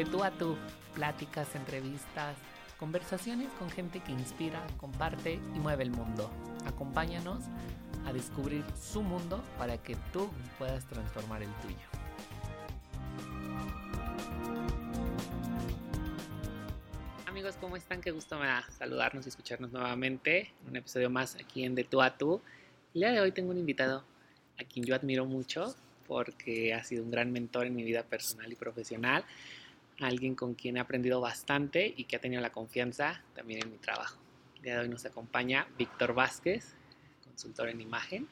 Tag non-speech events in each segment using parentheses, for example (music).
De tú a tú, pláticas, entrevistas, conversaciones con gente que inspira, comparte y mueve el mundo. Acompáñanos a descubrir su mundo para que tú puedas transformar el tuyo. Amigos, ¿cómo están? Qué gusto me da saludarnos y escucharnos nuevamente en un episodio más aquí en De tú a tú. El día de hoy tengo un invitado a quien yo admiro mucho porque ha sido un gran mentor en mi vida personal y profesional, alguien con quien he aprendido bastante y que ha tenido la confianza también en mi trabajo. El día de hoy nos acompaña Víctor Vázquez, consultor en imagen.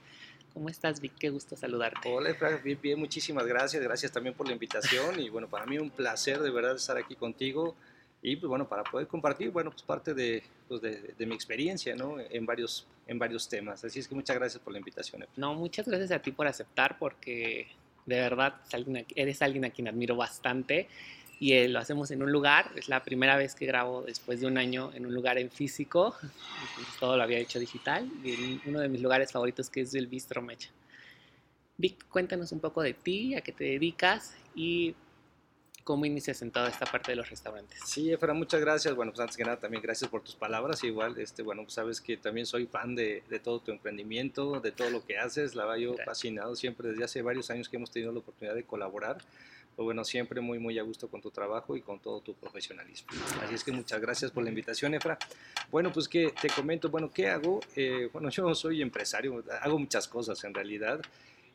¿Cómo estás, Vic? Qué gusto saludarte. Hola, bien, bien, muchísimas gracias. Gracias también por la invitación y bueno, para mí un placer de verdad estar aquí contigo y pues bueno, para poder compartir, bueno, pues parte de, pues de, de, mi experiencia, ¿no? En varios, en varios temas. Así es que muchas gracias por la invitación. No, muchas gracias a ti por aceptar porque de verdad eres alguien a quien admiro bastante y eh, lo hacemos en un lugar, es la primera vez que grabo después de un año en un lugar en físico, todo lo había hecho digital y en uno de mis lugares favoritos que es el Bistro Mecha. Vic, cuéntanos un poco de ti, a qué te dedicas y cómo inicias en toda esta parte de los restaurantes. Sí, Efra, muchas gracias. Bueno, pues antes que nada también gracias por tus palabras. Igual, este, bueno, pues sabes que también soy fan de, de todo tu emprendimiento, de todo lo que haces. La verdad, yo fascinado siempre desde hace varios años que hemos tenido la oportunidad de colaborar. Pero bueno, siempre muy, muy a gusto con tu trabajo y con todo tu profesionalismo. Así es que muchas gracias por la invitación, Efra. Bueno, pues que te comento, bueno, ¿qué hago? Eh, bueno, yo soy empresario, hago muchas cosas en realidad.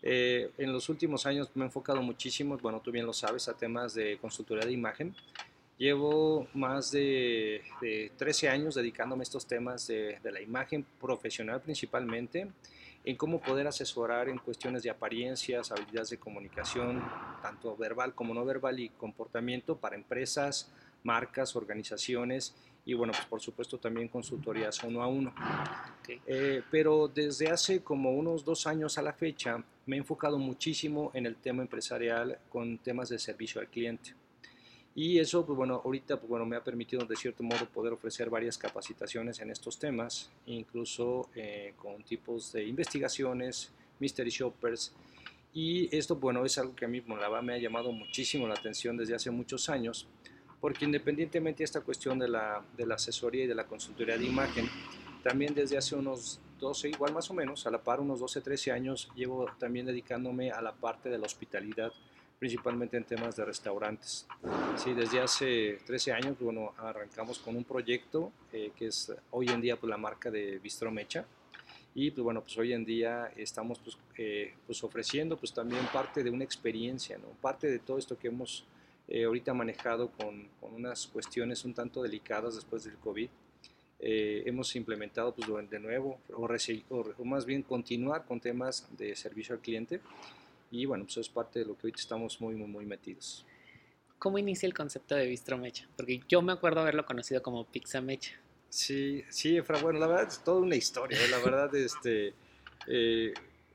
Eh, en los últimos años me he enfocado muchísimo, bueno, tú bien lo sabes, a temas de consultoría de imagen. Llevo más de, de 13 años dedicándome a estos temas de, de, la imagen profesional principalmente, en cómo poder asesorar en cuestiones de apariencias, habilidades de comunicación, tanto verbal como no verbal y comportamiento para empresas, marcas, organizaciones y bueno, pues por supuesto también consultorías uno a uno. Okay. Eh, pero desde hace como unos dos años a la fecha me he enfocado muchísimo en el tema empresarial con temas de servicio al cliente. Y eso, pues bueno, ahorita pues bueno, me ha permitido de cierto modo poder ofrecer varias capacitaciones en estos temas, incluso eh, con tipos de investigaciones, mystery shoppers. Y esto, bueno, es algo que a mí me ha llamado muchísimo la atención desde hace muchos años, porque independientemente de esta cuestión de la, de la asesoría y de la consultoría de imagen, también desde hace unos 12, igual más o menos, a la par unos 12, 13 años, llevo también dedicándome a la parte de la hospitalidad, principalmente en temas de restaurantes. Sí, desde hace 13 años, bueno, arrancamos con un proyecto eh, que es hoy en día pues, la marca de Bistro Mecha. Y pues bueno, pues hoy en día estamos pues, eh, pues ofreciendo pues también parte de una experiencia, ¿no? parte de todo esto que hemos eh, ahorita manejado con, con, unas cuestiones un tanto delicadas después del COVID. Eh, hemos implementado pues, de nuevo, o, o, o, más bien continuar con temas de servicio al cliente. Y bueno, pues eso es parte de lo que ahorita estamos muy, muy, muy metidos. ¿Cómo inicia el concepto de Bistro Mecha? Porque yo me acuerdo haberlo conocido como Pizza Mecha. Sí, sí, Efra, bueno, la verdad es toda una historia, la verdad, (laughs) este, eh,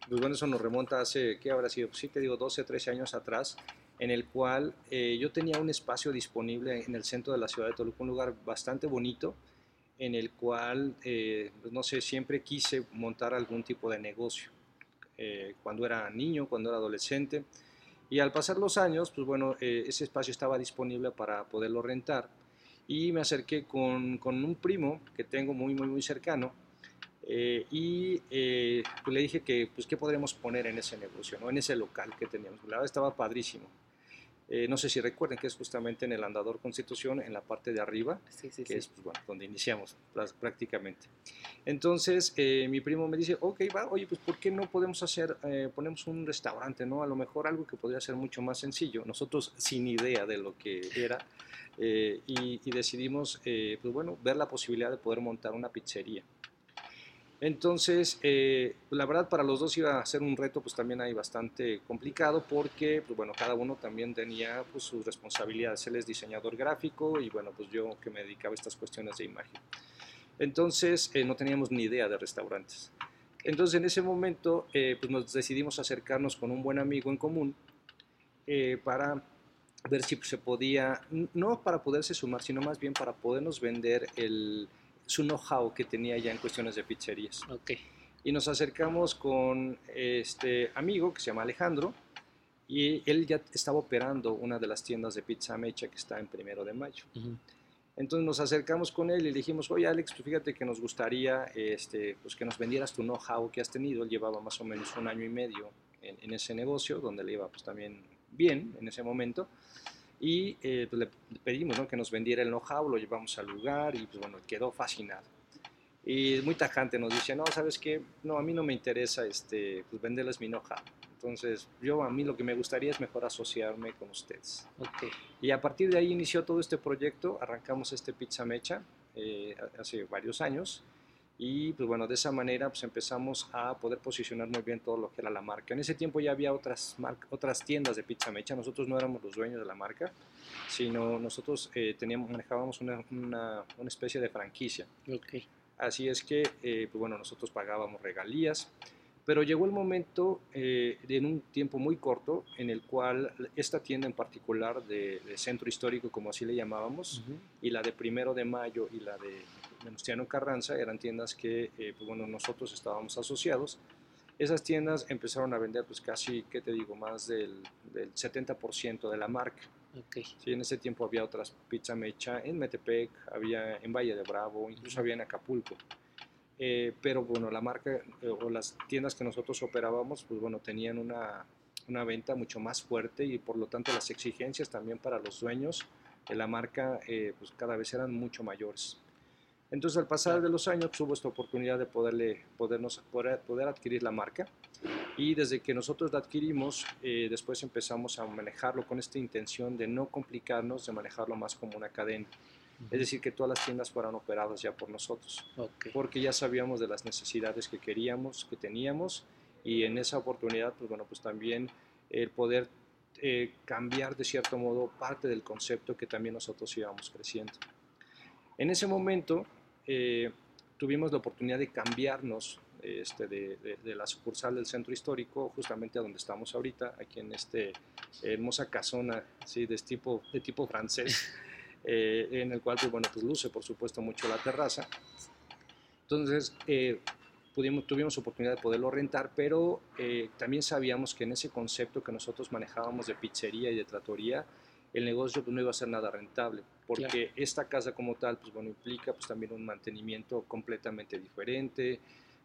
pues bueno, eso nos remonta hace, ¿qué habrá sido? Pues sí, te digo, 12, 13 años atrás, en el cual eh, yo tenía un espacio disponible en el centro de la ciudad de Toluca, un lugar bastante bonito, en el cual, eh, pues no sé, siempre quise montar algún tipo de negocio. Eh, cuando era niño, cuando era adolescente. Y al pasar los años, pues bueno, eh, ese espacio estaba disponible para poderlo rentar. Y me acerqué con, con un primo que tengo muy, muy, muy cercano. Eh, y pues le dije que, pues, ¿qué podríamos poner en ese negocio, ¿no? en ese local que teníamos? La verdad estaba padrísimo. Eh, no sé si recuerden que es justamente en el andador Constitución, en la parte de arriba, sí, sí, que sí. es pues, bueno, donde iniciamos prácticamente. Entonces, eh, mi primo me dice, ok, va, oye, pues ¿por qué no podemos hacer, eh, ponemos un restaurante, ¿no? A lo mejor algo que podría ser mucho más sencillo. Nosotros sin idea de lo que era, y, y, decidimos, pues bueno, ver la posibilidad de poder montar una pizzería. Entonces, eh, la verdad para los dos iba a ser un reto pues también ahí bastante complicado porque, pues bueno, cada uno también tenía pues sus responsabilidades. Él es diseñador gráfico y bueno, pues yo que me dedicaba a estas cuestiones de imagen. Entonces, eh, no teníamos ni idea de restaurantes. Entonces, en ese momento, eh, pues nos decidimos acercarnos con un buen amigo en común eh, para ver si se podía, no para poderse sumar, sino más bien para podernos vender el su know-how que tenía ya en cuestiones de pizzerías. Okay. Y nos acercamos con este amigo que se llama Alejandro y él ya estaba operando una de las tiendas de pizza mecha que está en Primero de Mayo. Entonces nos acercamos con él y le dijimos, oye Alex, pues fíjate que nos gustaría este, pues que nos vendieras tu know-how que has tenido. Él llevaba más o menos un año y medio en, ese negocio, donde le iba pues también bien en ese momento. Y eh, pues, le pedimos ¿no? que nos vendiera el know-how, lo llevamos al lugar y pues bueno, quedó fascinado. Y muy tajante nos dice, no, ¿sabes qué? No, a mí no me interesa este, pues venderles mi know-how. Entonces, yo a mí lo que me gustaría es mejor asociarme con ustedes. Okay. Y a partir de ahí inició todo este proyecto, arrancamos este Pizza Mecha eh, hace varios años y pues bueno, de esa manera pues empezamos a poder posicionar muy bien todo lo que era la marca. En ese tiempo ya había otras, otras tiendas de Pizza Mecha, nosotros no éramos los dueños de la marca, sino nosotros eh, teníamos, manejábamos una, una, una, especie de franquicia. Okay. Así es que, eh, pues bueno, nosotros pagábamos regalías. Pero llegó el momento, eh, en un tiempo muy corto, en el cual esta tienda en particular de, Centro Histórico, como así le llamábamos, y la de Primero de Mayo y la de Venustiano Carranza, eran tiendas que, eh, pues bueno, nosotros estábamos asociados. Esas tiendas empezaron a vender, pues casi, ¿qué te digo?, más del, del 70% de la marca. Okay. Sí, en ese tiempo había otras pizza mecha en Metepec, había en Valle de Bravo, incluso había en Acapulco. Eh, pero bueno, la marca eh, o las tiendas que nosotros operábamos, pues bueno, tenían una, una, venta mucho más fuerte y por lo tanto las exigencias también para los dueños de la marca eh, pues cada vez eran mucho mayores. Entonces al pasar de los años tuvo esta oportunidad de poderle, podernos, poder, poder adquirir la marca. Y desde que nosotros la adquirimos, después empezamos a manejarlo con esta intención de no complicarnos, de manejarlo más como una cadena. Es decir, que todas las tiendas fueran operadas ya por nosotros, porque ya sabíamos de las necesidades que queríamos, que teníamos, y en esa oportunidad, pues bueno, pues también el poder eh, cambiar de cierto modo parte del concepto que también nosotros íbamos creciendo. En ese momento eh, tuvimos la oportunidad de cambiarnos este, de, la sucursal del centro histórico, justamente a donde estamos ahorita, aquí en este hermosa casona ¿sí? de, tipo, de tipo francés. (laughs) Eh, en el cual, pues, bueno, pues luce, por supuesto, mucho la terraza. Entonces, eh, pudimos, tuvimos oportunidad de poderlo rentar, pero eh, también sabíamos que en ese concepto que nosotros manejábamos de pizzería y de tratoría, el negocio pues, no iba a ser nada rentable, porque esta casa como tal, pues bueno, implica pues también un mantenimiento completamente diferente,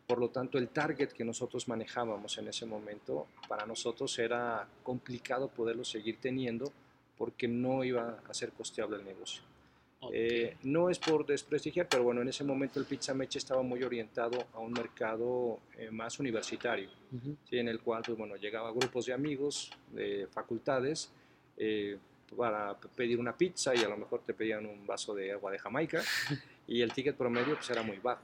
por lo tanto, el target que nosotros manejábamos en ese momento, para nosotros era complicado poderlo seguir teniendo porque no iba a ser costeable el negocio. Eh, no es por desprestigiar, pero bueno, en ese momento el Pizza Meche estaba muy orientado a un mercado eh, más universitario, en el cual, pues bueno, llegaba grupos de amigos, de facultades, eh, para pedir una pizza y a lo mejor te pedían un vaso de agua de Jamaica (laughs) y el ticket promedio pues era muy bajo.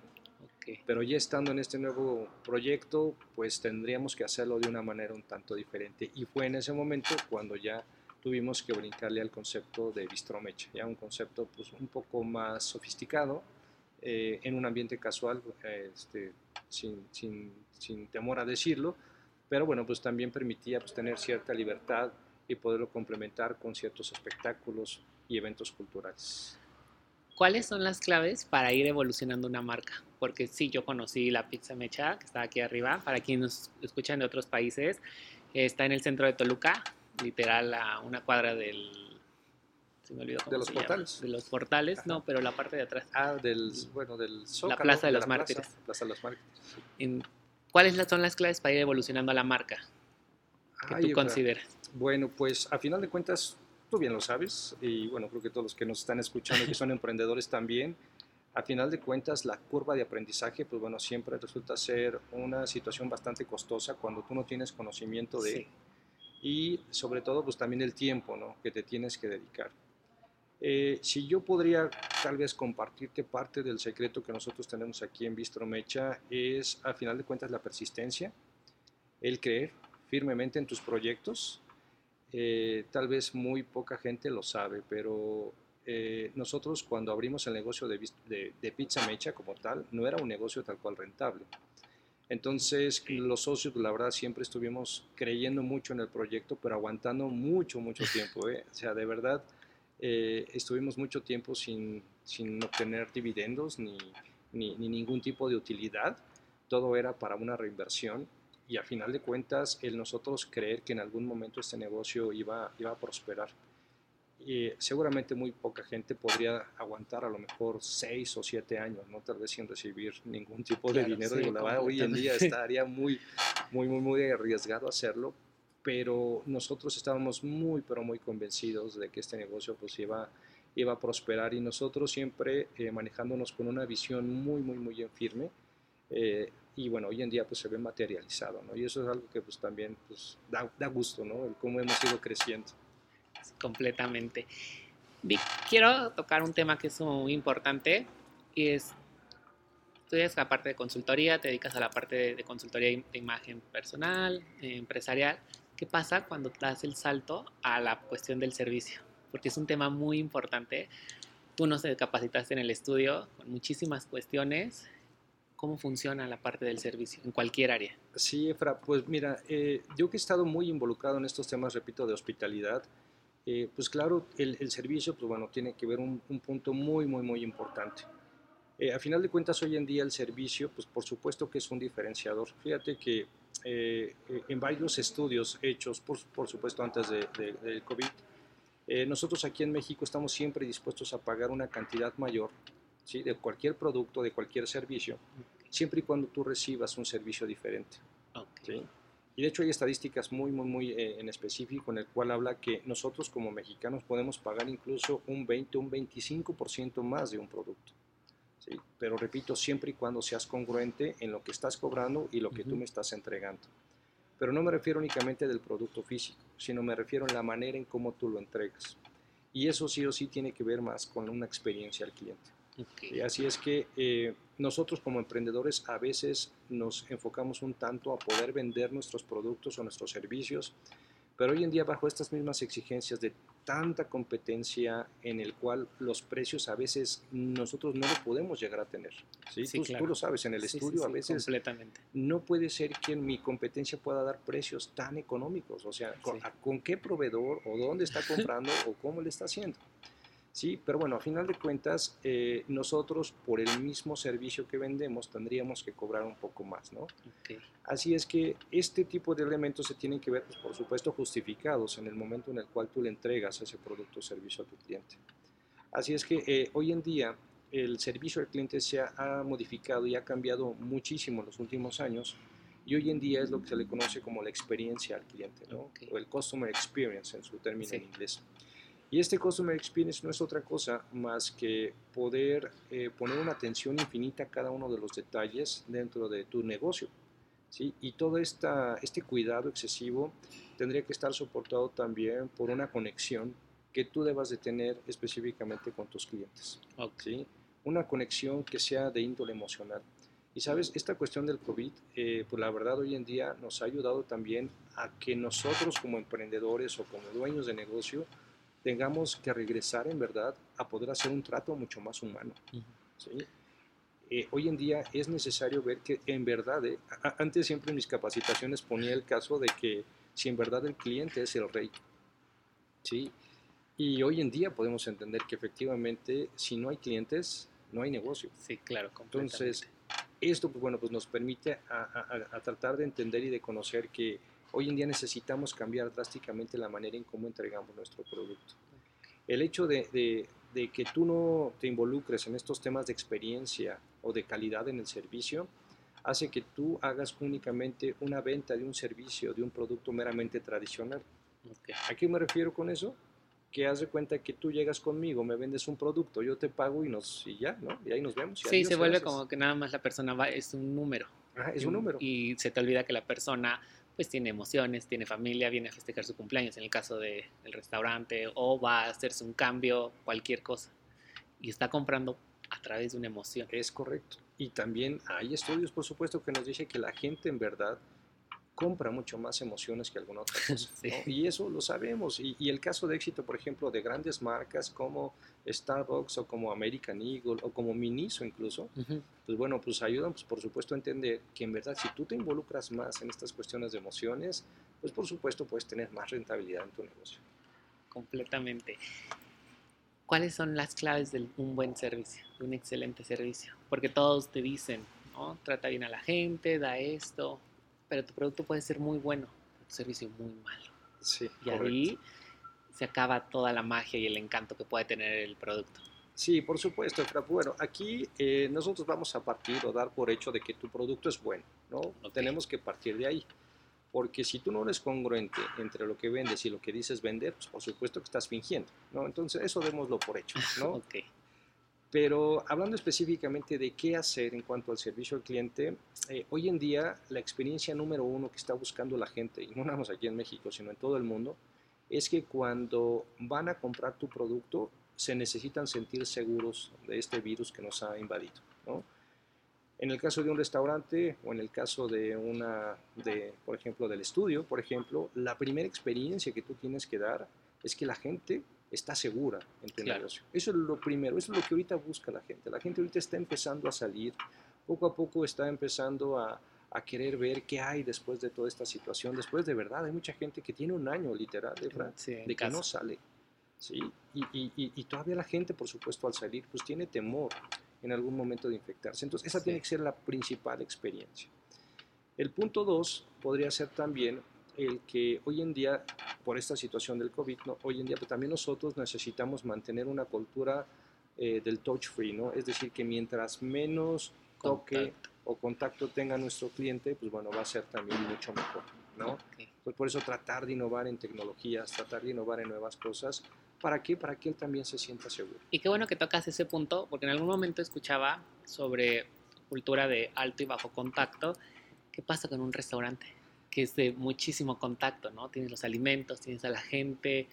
Pero ya estando en este nuevo proyecto, pues tendríamos que hacerlo de una manera un tanto diferente. Y fue en ese momento cuando ya tuvimos que brincarle al concepto de bistromecha, ya un concepto pues, un poco más sofisticado, eh, en un ambiente casual, este, sin, sin, sin, temor a decirlo, pero bueno, pues también permitía pues, tener cierta libertad y poderlo complementar con ciertos espectáculos y eventos culturales. ¿Cuáles son las claves para ir evolucionando una marca? Porque sí, yo conocí la Pizza Mecha, que está aquí arriba, para quienes nos escuchan de otros países, está en el centro de Toluca, literal a una cuadra del... Se me olvidó de los portales. De los portales, no, pero la parte de atrás. Ah, del, bueno, del La Plaza de, los Mártires. Plaza, de los Mártires. ¿Cuáles son las claves para ir evolucionando a la marca que tú consideras? Bueno, pues a final de cuentas, tú bien lo sabes, y bueno, creo que todos los que nos están escuchando que son (laughs) emprendedores también, a final de cuentas la curva de aprendizaje, pues bueno, siempre resulta ser una situación bastante costosa cuando tú no tienes conocimiento de y sobre todo pues también el tiempo ¿no? que te tienes que dedicar. Eh, si yo podría tal vez compartirte parte del secreto que nosotros tenemos aquí en Bistro Mecha es al final de cuentas la persistencia, el creer firmemente en tus proyectos. Eh, tal vez muy poca gente lo sabe, pero eh, nosotros cuando abrimos el negocio de, de, de Pizza Mecha como tal, no era un negocio tal cual rentable. Entonces, los socios, la verdad, siempre estuvimos creyendo mucho en el proyecto, pero aguantando mucho, mucho (laughs) tiempo. ¿eh? O sea, de verdad, estuvimos mucho tiempo sin, sin obtener dividendos ni, ni, ningún tipo de utilidad. Todo era para una reinversión y a final de cuentas el nosotros creer que en algún momento este negocio iba, iba a prosperar. Y seguramente muy poca gente podría aguantar a lo mejor seis o siete años, ¿no? Tal vez sin recibir ningún tipo de dinero. Sí, hoy en día estaría muy, muy, muy, muy arriesgado hacerlo, pero nosotros estábamos muy, pero muy convencidos de que este negocio pues iba, iba a prosperar y nosotros siempre eh, manejándonos con una visión muy, muy, muy en firme. Eh, y bueno, hoy en día pues se ve materializado, ¿no? Y eso es algo que pues también pues da, da gusto, ¿no? El cómo hemos ido creciendo. Completamente. Vic, quiero tocar un tema que es muy importante y es, tú eres la parte de consultoría, te dedicas a la parte de, consultoría de imagen personal, empresarial. ¿Qué pasa cuando das el salto a la cuestión del servicio? Porque es un tema muy importante. Tú nos capacitaste en el estudio con muchísimas cuestiones cómo funciona la parte del servicio en cualquier área. Sí, Efra, pues mira, eh, yo que he estado muy involucrado en estos temas, repito, de hospitalidad, eh, pues claro, el, servicio, pues bueno, tiene que ver un, punto muy, muy, muy importante. Eh, a final de cuentas, hoy en día el servicio, pues por supuesto que es un diferenciador. Fíjate que en varios estudios hechos, por, por supuesto, antes del de, COVID, nosotros aquí en México estamos siempre dispuestos a pagar una cantidad mayor de cualquier producto, de cualquier servicio, siempre y cuando tú recibas un servicio diferente. Y de hecho hay estadísticas muy, muy, muy eh, en específico en el cual habla que nosotros como mexicanos podemos pagar incluso un 20, un 25% más de un producto. Pero repito, siempre y cuando seas congruente en lo que estás cobrando y lo que tú me estás entregando. Pero no me refiero únicamente del producto físico, sino me refiero en la manera en cómo tú lo entregas. Y eso sí o sí tiene que ver más con una experiencia al cliente. Y así es que eh, nosotros como emprendedores a veces nos enfocamos un tanto a poder vender nuestros productos o nuestros servicios, pero hoy en día bajo estas mismas exigencias de tanta competencia en el cual los precios a veces nosotros no lo podemos llegar a tener. ¿sí? tú, lo sabes, en el estudio a veces completamente. no puede ser que mi competencia pueda dar precios tan económicos, o sea, con qué proveedor o dónde está (laughs) comprando o cómo le está haciendo. Sí, pero bueno, a final de cuentas, eh, nosotros por el mismo servicio que vendemos tendríamos que cobrar un poco más, ¿no? Así es que este tipo de elementos se tienen que ver, pues, por supuesto, justificados en el momento en el cual tú le entregas ese producto o servicio a tu cliente. Así es que eh, hoy en día el servicio al cliente se ha, modificado y ha cambiado muchísimo en los últimos años y hoy en día es lo que se le conoce como la experiencia al cliente, ¿no? O el customer experience en su término en inglés. Y este Customer Experience no es otra cosa más que poder eh, poner una atención infinita a cada uno de los detalles dentro de tu negocio. ¿sí? Y todo esta, este cuidado excesivo tendría que estar soportado también por una conexión que tú debas de tener específicamente con tus clientes. ¿sí? Una conexión que sea de índole emocional. Y sabes, esta cuestión del COVID, eh, pues la verdad hoy en día nos ha ayudado también a que nosotros como emprendedores o como dueños de negocio, tengamos que regresar en verdad a poder hacer un trato mucho más humano. Eh, hoy en día es necesario ver que en verdad, eh, antes siempre en mis capacitaciones ponía el caso de que si en verdad el cliente es el rey, ¿sí? Y hoy en día podemos entender que efectivamente si no hay clientes, no hay negocio. Sí, claro. Entonces, esto pues, bueno, pues nos permite a tratar de entender y de conocer que Hoy en día necesitamos cambiar drásticamente la manera en cómo entregamos nuestro producto. El hecho de, que tú no te involucres en estos temas de experiencia o de calidad en el servicio hace que tú hagas únicamente una venta de un servicio, de un producto meramente tradicional. ¿A qué me refiero con eso? que haz de cuenta que tú llegas conmigo, me vendes un producto, yo te pago y, nos, y ya, ¿no? Y ahí nos vemos. sí, se vuelve como que nada más la persona va, es un número. es un número. Y se te olvida que la persona pues tiene emociones, tiene familia, viene a festejar su cumpleaños en el caso del restaurante o va a hacerse un cambio, cualquier cosa. Y está comprando a través de una emoción. Es correcto. Y también hay estudios, por supuesto, que nos dicen que la gente en verdad compra mucho más emociones que alguna otra (laughs) cosa. Y eso lo sabemos. Y, el caso de éxito, por ejemplo, de grandes marcas como Starbucks o como American Eagle o como Miniso incluso, pues bueno, pues ayudan, pues por supuesto, a entender que en verdad si tú te involucras más en estas cuestiones de emociones, pues por supuesto puedes tener más rentabilidad en tu negocio. Completamente. ¿Cuáles son las claves de un buen servicio, de un excelente servicio? Porque todos te dicen, ¿no? Trata bien a la gente, da esto, pero tu producto puede ser muy bueno, tu servicio muy malo. Sí, y ahí se acaba toda la magia y el encanto que puede tener el producto. Sí, por supuesto, Bueno, aquí eh, nosotros vamos a partir o dar por hecho de que tu producto es bueno, ¿no? Tenemos que partir de ahí. Porque si tú no eres congruente entre lo que vendes y lo que dices vender, pues por supuesto que estás fingiendo, ¿no? Entonces eso démoslo por hecho, ¿no? (laughs) ok. Pero hablando específicamente de qué hacer en cuanto al servicio al cliente, eh, hoy en día la experiencia número uno que está buscando la gente, y no nada más aquí en México, sino en todo el mundo, es que cuando van a comprar tu producto se necesitan sentir seguros de este virus que nos ha invadido. ¿no? En el caso de un restaurante o en el caso de una, de, por ejemplo, del estudio, por ejemplo, la primera experiencia que tú tienes que dar es que la gente está segura en tu negocio. Eso es lo primero, eso es lo que ahorita busca la gente. La gente ahorita está empezando a salir, poco a poco está empezando a, a querer ver qué hay después de toda esta situación. Después de verdad, hay mucha gente que tiene un año literal de, de que no sale. ¿sí? Y, y, y, todavía la gente, por supuesto, al salir, pues tiene temor en algún momento de infectarse. Entonces, esa tiene que ser la principal experiencia. El punto dos podría ser también el que hoy en día, por esta situación del COVID, ¿no? hoy en día pues, también nosotros necesitamos mantener una cultura eh, del touch free, ¿no? Es decir, que mientras menos toque o contacto tenga nuestro cliente, pues bueno, va a ser también mucho mejor, ¿no? Pues por eso tratar de innovar en tecnologías, tratar de innovar en nuevas cosas, ¿para qué? Para que él también se sienta seguro. Y qué bueno que tocas ese punto, porque en algún momento escuchaba sobre cultura de alto y bajo contacto. ¿Qué pasa con un restaurante? Que es de muchísimo contacto, ¿no? Tienes los alimentos, tienes a la gente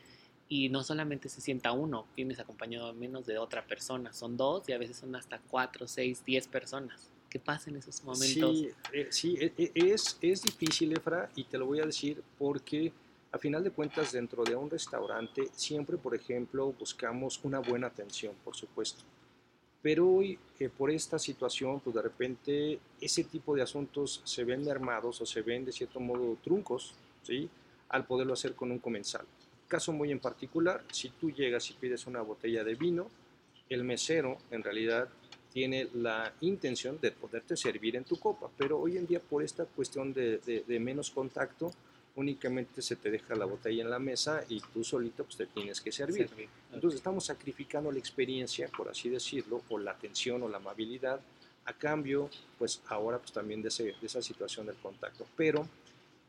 y no solamente se sienta uno, tienes acompañado menos de otra persona, son dos y a veces son hasta cuatro, seis, diez personas. ¿Qué pasa en esos momentos? Sí, eh, sí e, e, es, es difícil, Efra, y te lo voy a decir porque a final de cuentas dentro de un restaurante siempre, por ejemplo, buscamos una buena atención, por supuesto. Pero hoy, eh, por esta situación, pues de repente ese tipo de asuntos se ven mermados o se ven de cierto modo truncos, ¿sí? Al poderlo hacer con un comensal. Caso muy en particular, si tú llegas y pides una botella de vino, el mesero en realidad tiene la intención de poderte servir en tu copa, pero hoy en día por esta cuestión de, de menos contacto, únicamente se te deja la botella en la mesa y tú solito pues, te tienes que servir. Entonces estamos sacrificando la experiencia, por así decirlo, o la atención o la amabilidad, a cambio, pues ahora pues también de, esa situación del contacto. Pero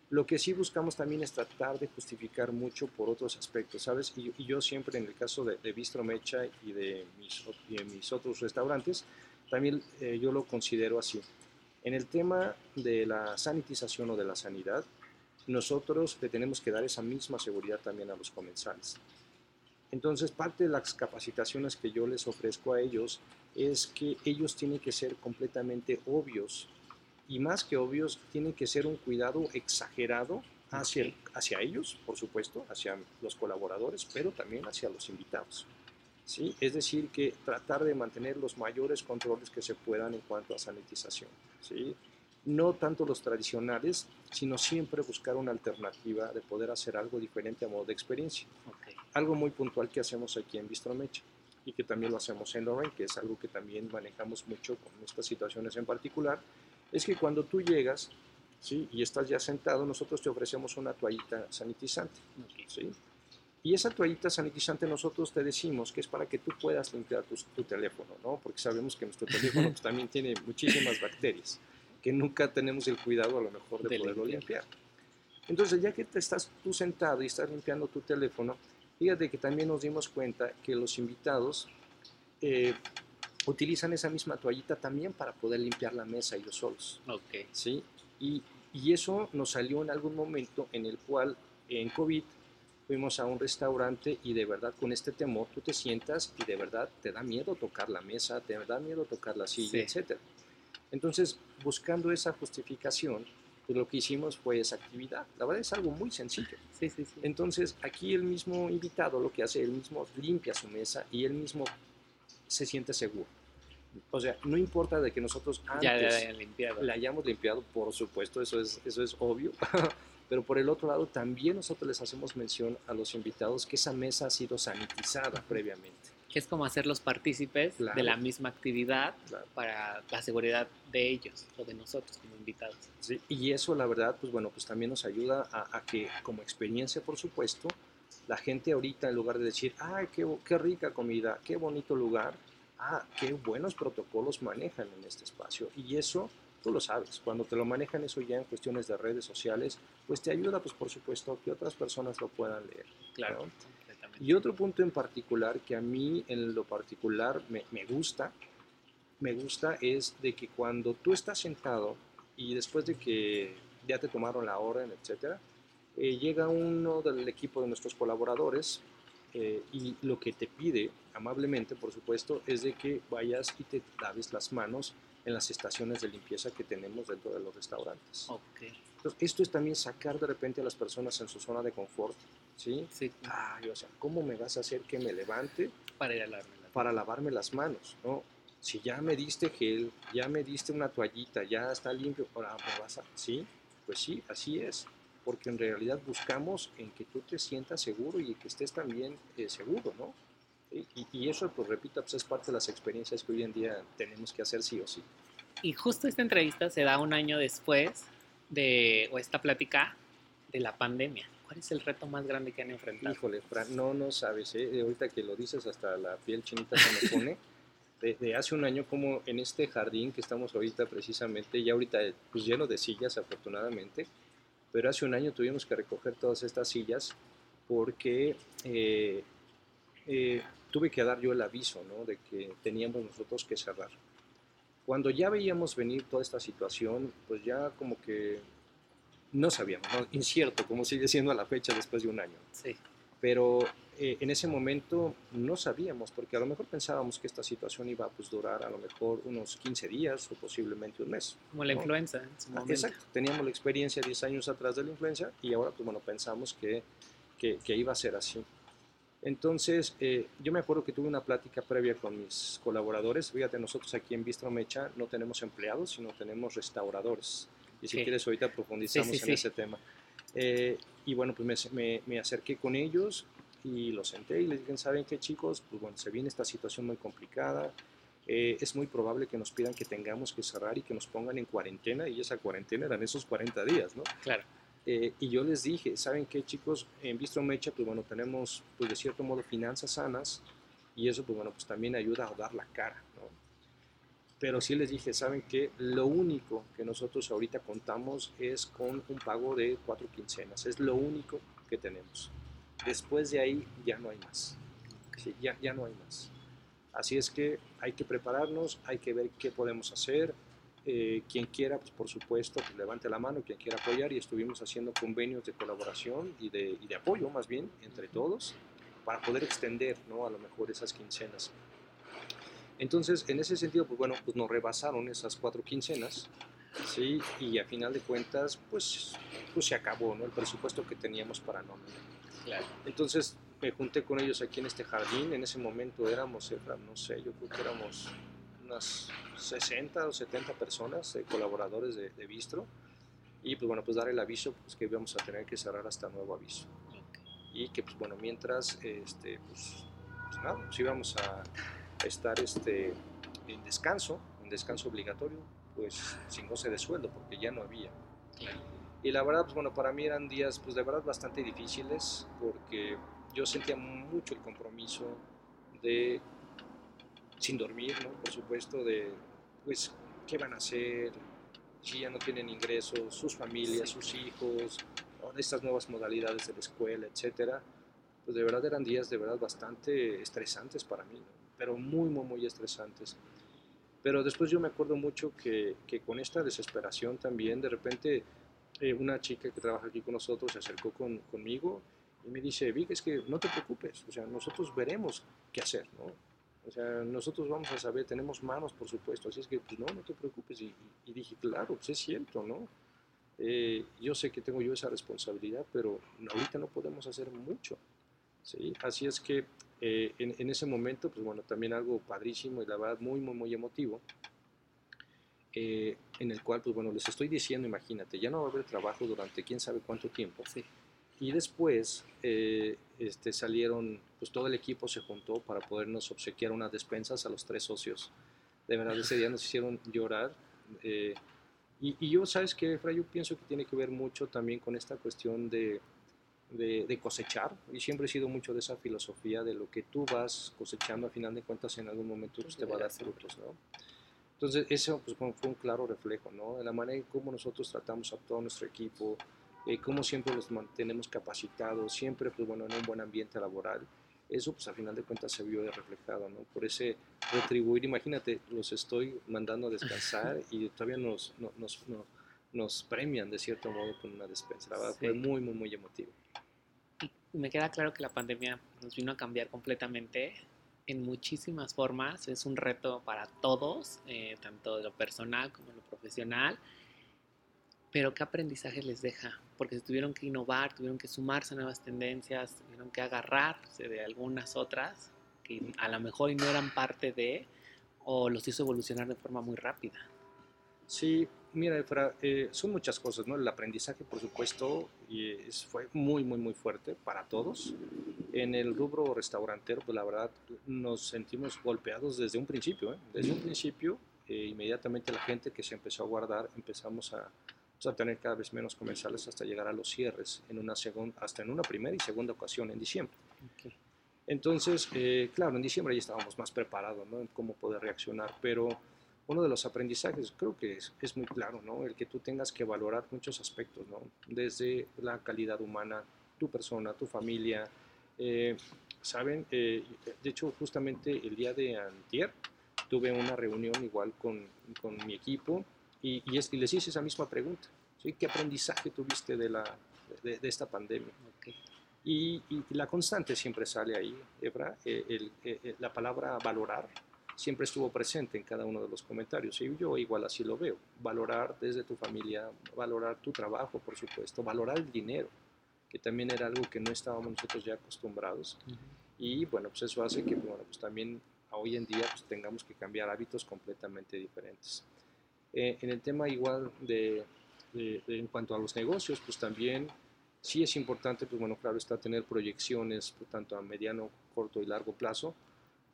lo que sí buscamos también es tratar de justificar mucho por otros aspectos, ¿sabes? Y, yo siempre en el caso de, de Bistro Mecha y de mis, mis otros restaurantes, también eh, yo lo considero así. En el tema de la sanitización o de la sanidad, nosotros le tenemos que dar esa misma seguridad también a los comensales. Entonces, parte de las capacitaciones que yo les ofrezco a ellos es que ellos tienen que ser completamente obvios y más que obvios, tienen que ser un cuidado exagerado hacia, hacia ellos, por supuesto, hacia los colaboradores, pero también hacia los invitados. ¿sí? Es decir, que tratar de mantener los mayores controles que se puedan en cuanto a sanitización. ¿sí? No tanto los tradicionales, sino siempre buscar una alternativa de poder hacer algo diferente a modo de experiencia. Algo muy puntual que hacemos aquí en Bistromecha y que también lo hacemos en Lorraine, que es algo que también manejamos mucho con estas situaciones en particular, es que cuando tú llegas ¿sí? y estás ya sentado, nosotros te ofrecemos una toallita sanitizante. ¿sí? Y esa toallita sanitizante nosotros te decimos que es para que tú puedas limpiar tu, teléfono, ¿no? porque sabemos que nuestro teléfono pues, (laughs) también tiene muchísimas bacterias que nunca tenemos el cuidado a lo mejor de, poderlo limpiar. Entonces, ya que te estás tú sentado y estás limpiando tu teléfono, fíjate que también nos dimos cuenta que los invitados eh, utilizan esa misma toallita también para poder limpiar la mesa ellos solos. Ok. ¿sí? Y, y eso nos salió en algún momento en el cual en COVID fuimos a un restaurante y de verdad con este temor tú te sientas y de verdad te da miedo tocar la mesa, te da miedo tocar la silla, etc. etcétera. Entonces, buscando esa justificación, pues lo que hicimos fue esa actividad. La verdad es algo muy sencillo. Sí, sí, sí. Entonces, aquí el mismo invitado lo que hace, él mismo limpia su mesa y él mismo se siente seguro. O sea, no importa de que nosotros antes ya la, limpiado. la hayamos limpiado, por supuesto, eso es, eso es obvio. (laughs) Pero por el otro lado, también nosotros les hacemos mención a los invitados que esa mesa ha sido sanitizada previamente. Que es como hacerlos partícipes de la misma actividad para la seguridad de ellos o de nosotros como invitados. Sí, y eso la verdad, pues bueno, pues también nos ayuda a, que como experiencia, por supuesto, la gente ahorita en lugar de decir, ay, qué, qué rica comida, qué bonito lugar, ah, qué buenos protocolos manejan en este espacio. Y eso tú lo sabes, cuando te lo manejan eso ya en cuestiones de redes sociales, pues te ayuda, pues por supuesto, que otras personas lo puedan leer. Claro. Y otro punto en particular que a mí en lo particular me, gusta, me gusta es de que cuando tú estás sentado y después de que ya te tomaron la orden, etcétera, eh, llega uno del equipo de nuestros colaboradores eh, y lo que te pide amablemente, por supuesto, es de que vayas y te laves las manos en las estaciones de limpieza que tenemos dentro de los restaurantes. Okay. Entonces, esto es también sacar de repente a las personas en su zona de confort, ¿sí? Sí. Ah, o sea, ¿cómo me vas a hacer que me levante? Para ir a lavarme, para lavarme las manos, ¿no? Si ya me diste gel, ya me diste una toallita, ya está limpio, ahora me vas a... ¿Sí? Pues sí, así es. Porque en realidad buscamos en que tú te sientas seguro y que estés también eh, seguro, ¿no? Y, eso, pues repito, pues es parte de las experiencias que hoy en día tenemos que hacer sí o sí. Y justo esta entrevista se da un año después de, o esta plática, de la pandemia. ¿Cuál es el reto más grande que han enfrentado? Híjole, Fran, no, no sabes, ¿eh? ahorita que lo dices hasta la piel chinita se me pone. (laughs) De, hace un año como en este jardín que estamos ahorita precisamente, ya ahorita pues lleno de sillas afortunadamente, pero hace un año tuvimos que recoger todas estas sillas porque eh, eh, tuve que dar yo el aviso ¿no? de que teníamos nosotros que cerrar. Cuando ya veíamos venir toda esta situación, pues ya como que no sabíamos, incierto, como sigue siendo a la fecha después de un año. Sí. Pero eh, en ese momento no sabíamos, porque a lo mejor pensábamos que esta situación iba a pues, durar a lo mejor unos 15 días o posiblemente un mes. Como la influenza en su momento. Exacto, teníamos la experiencia 10 años atrás de la influenza y ahora pues bueno, pensamos que, que, que iba a ser así. Entonces, eh, yo me acuerdo que tuve una plática previa con mis colaboradores. Fíjate, nosotros aquí en Bistro Mecha no tenemos empleados, sino tenemos restauradores. Y si quieres, ahorita profundizamos en ese tema. Eh, y bueno, pues me, me, acerqué con ellos y los senté y les dije, ¿saben qué chicos? Pues bueno, se viene esta situación muy complicada. Eh, es muy probable que nos pidan que tengamos que cerrar y que nos pongan en cuarentena y esa cuarentena eran esos 40 días, ¿no? Claro. Eh, y yo les dije, ¿saben qué chicos? En Bistro Mecha, pues bueno, tenemos pues de cierto modo finanzas sanas y eso pues bueno, pues también ayuda a dar la cara, ¿no? Pero sí les dije, ¿saben qué? Lo único que nosotros ahorita contamos es con un pago de cuatro quincenas, es lo único que tenemos. Después de ahí ya no hay más, ya, ya no hay más. Así es que hay que prepararnos, hay que ver qué podemos hacer, eh, quien quiera, pues por supuesto, pues levante la mano, quien quiera apoyar y estuvimos haciendo convenios de colaboración y de, y de apoyo más bien entre todos para poder extender ¿no? a lo mejor esas quincenas. Entonces, en ese sentido, pues bueno, pues nos rebasaron esas cuatro quincenas, ¿sí? Y a final de cuentas, pues, pues se acabó, ¿no? El presupuesto que teníamos para nómina. Claro. Entonces, me junté con ellos aquí en este jardín, en ese momento éramos, no sé, yo creo que éramos unas 60 o 70 personas, eh, colaboradores de, de, Bistro, y pues bueno, pues dar el aviso pues, que íbamos a tener que cerrar hasta nuevo aviso. Y que pues bueno, mientras, este, pues, pues nada, pues íbamos a estar este, en descanso, en descanso obligatorio, pues sin goce de sueldo, porque ya no había. Y la verdad, pues bueno, para mí eran días, pues de verdad bastante difíciles, porque yo sentía mucho el compromiso de sin dormir, ¿no? Por supuesto, de, pues, ¿qué van a hacer? Si ya no tienen ingresos, sus familias, sus hijos, estas nuevas modalidades de la escuela, etcétera. Pues de verdad eran días de verdad bastante estresantes para mí, pero muy, muy, muy estresantes. Pero después yo me acuerdo mucho que, que con esta desesperación también, de repente, eh, una chica que trabaja aquí con nosotros se acercó con, conmigo y me dice, Vic, es que no te preocupes, o sea, nosotros veremos qué hacer, ¿no? O sea, nosotros vamos a saber, tenemos manos, por supuesto, así es que, pues no, no te preocupes. Y, dije, claro, pues es cierto, ¿no? Eh, yo sé que tengo yo esa responsabilidad, pero ahorita no podemos hacer mucho, ¿sí? Así es que eh, en, ese momento, pues bueno, también algo padrísimo y la verdad muy, muy, muy emotivo, eh, en el cual, pues bueno, les estoy diciendo, imagínate, ya no va a haber trabajo durante quién sabe cuánto tiempo. Sí. y después eh, este, salieron, pues todo el equipo se juntó para podernos obsequiar unas despensas a los tres socios. De verdad, ese día nos hicieron llorar. Eh, y, y, yo, ¿sabes qué, Fra? Yo pienso que tiene que ver mucho también con esta cuestión de, de, cosechar. Y siempre he sido mucho de esa filosofía de lo que tú vas cosechando, a final de cuentas, en algún momento pues, te va a dar frutos, ¿no? Entonces, eso pues, fue un claro reflejo, ¿no? De la manera en cómo nosotros tratamos a todo nuestro equipo, eh, cómo siempre los mantenemos capacitados, siempre, pues bueno, en un buen ambiente laboral. Eso, pues, a final de cuentas se vio reflejado, ¿no? Por ese retribuir, imagínate, los estoy mandando a descansar (laughs) y todavía nos, nos, nos, premian de cierto modo con una despensa. La verdad, fue muy, muy, muy emotivo. Y me queda claro que la pandemia nos vino a cambiar completamente en muchísimas formas. Es un reto para todos, eh, tanto de lo personal como de lo profesional. Pero ¿qué aprendizaje les deja? Porque tuvieron que innovar, tuvieron que sumarse a nuevas tendencias, tuvieron que agarrarse de algunas otras que a lo mejor no eran parte de, o los hizo evolucionar de forma muy rápida. Sí, mira, eh, son muchas cosas, ¿no? El aprendizaje, por supuesto, y fue muy, muy, muy fuerte para todos. En el rubro restaurantero, pues la verdad, nos sentimos golpeados desde un principio, ¿eh? Desde un principio, eh, inmediatamente la gente que se empezó a guardar, empezamos a, pues, a tener cada vez menos comensales hasta llegar a los cierres, en una segunda, hasta en una primera y segunda ocasión en diciembre. Entonces, eh, claro, en diciembre ya estábamos más preparados, ¿no? En cómo poder reaccionar, pero uno de los aprendizajes creo que es, es, muy claro, ¿no? El que tú tengas que valorar muchos aspectos, ¿no? Desde la calidad humana, tu persona, tu familia. Eh, Saben, eh, de hecho, justamente el día de antier tuve una reunión igual con, con mi equipo y, y, es, y, les hice esa misma pregunta. ¿sí? ¿Qué aprendizaje tuviste de, la, de, de esta pandemia? Y, y, la constante siempre sale ahí, Ebra, eh, el, el, la palabra valorar siempre estuvo presente en cada uno de los comentarios. Y yo igual así lo veo. Valorar desde tu familia, valorar tu trabajo, por supuesto, valorar el dinero, que también era algo que no estábamos nosotros ya acostumbrados. Y bueno, pues eso hace que bueno, pues también hoy en día pues tengamos que cambiar hábitos completamente diferentes. Eh, en el tema igual de, de, en cuanto a los negocios, pues también sí es importante, pues bueno, claro está tener proyecciones pues, tanto a mediano, corto y largo plazo,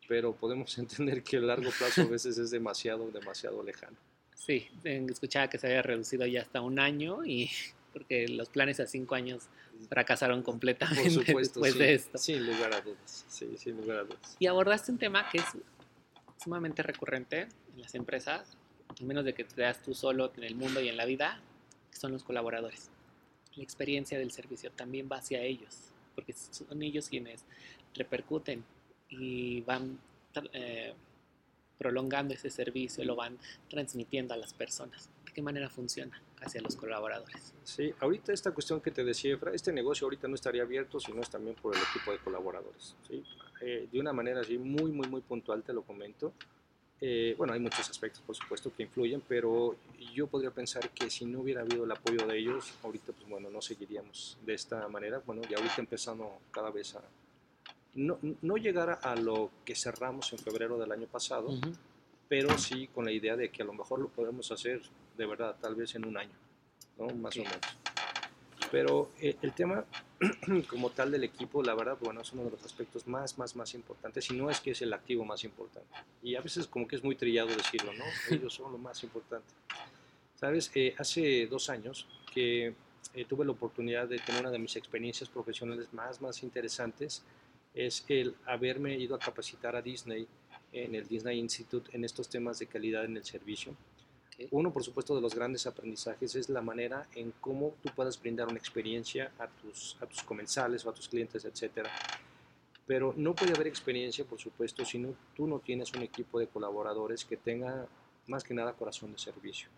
pero podemos (laughs) entender que el largo plazo a veces es demasiado, demasiado lejano. Sí, escuchaba que se había reducido ya hasta un año y (laughs) porque los planes a cinco años fracasaron completamente Por supuesto, después de esto. Sin lugar a dudas, sí, sin lugar a dudas. Y abordaste un tema que es sumamente recurrente en las empresas, al menos de que te das tú solo en el mundo y en la vida, son los colaboradores. La experiencia del servicio también va hacia ellos, porque son ellos quienes repercuten y van eh, prolongando ese servicio, lo van transmitiendo a las personas. ¿De qué manera funciona hacia los colaboradores? Sí, ahorita esta cuestión que te decía, este negocio ahorita no estaría abierto si no es también por el equipo de colaboradores. ¿sí? Eh, de una manera así muy, muy, muy puntual te lo comento. Eh, bueno, hay muchos aspectos, por supuesto, que influyen, pero yo podría pensar que si no hubiera habido el apoyo de ellos, ahorita, pues bueno, no seguiríamos de esta manera. Bueno, ya ahorita empezando cada vez a, no, no llegar a lo que cerramos en febrero del año pasado, pero sí con la idea de que a lo mejor lo podemos hacer de verdad, tal vez en un año, ¿no? más o menos. Pero eh, el tema (clears throat) como tal del equipo, la verdad, bueno, es uno de los aspectos más, más, más importantes, y no es que es el activo más importante. Y a veces como que es muy trillado decirlo, ¿no? Ellos son lo más importante. Sabes, eh, hace dos años que eh, tuve la oportunidad de tener una de mis experiencias profesionales más, más interesantes, es el haberme ido a capacitar a Disney en el Disney Institute en estos temas de calidad en el servicio. Uno, por supuesto, de los grandes aprendizajes es la manera en cómo tú puedas brindar una experiencia a tus, a tus comensales o a tus clientes, etc. Pero no puede haber experiencia, por supuesto, si no, tú no tienes un equipo de colaboradores que tenga más que nada corazón de servicio.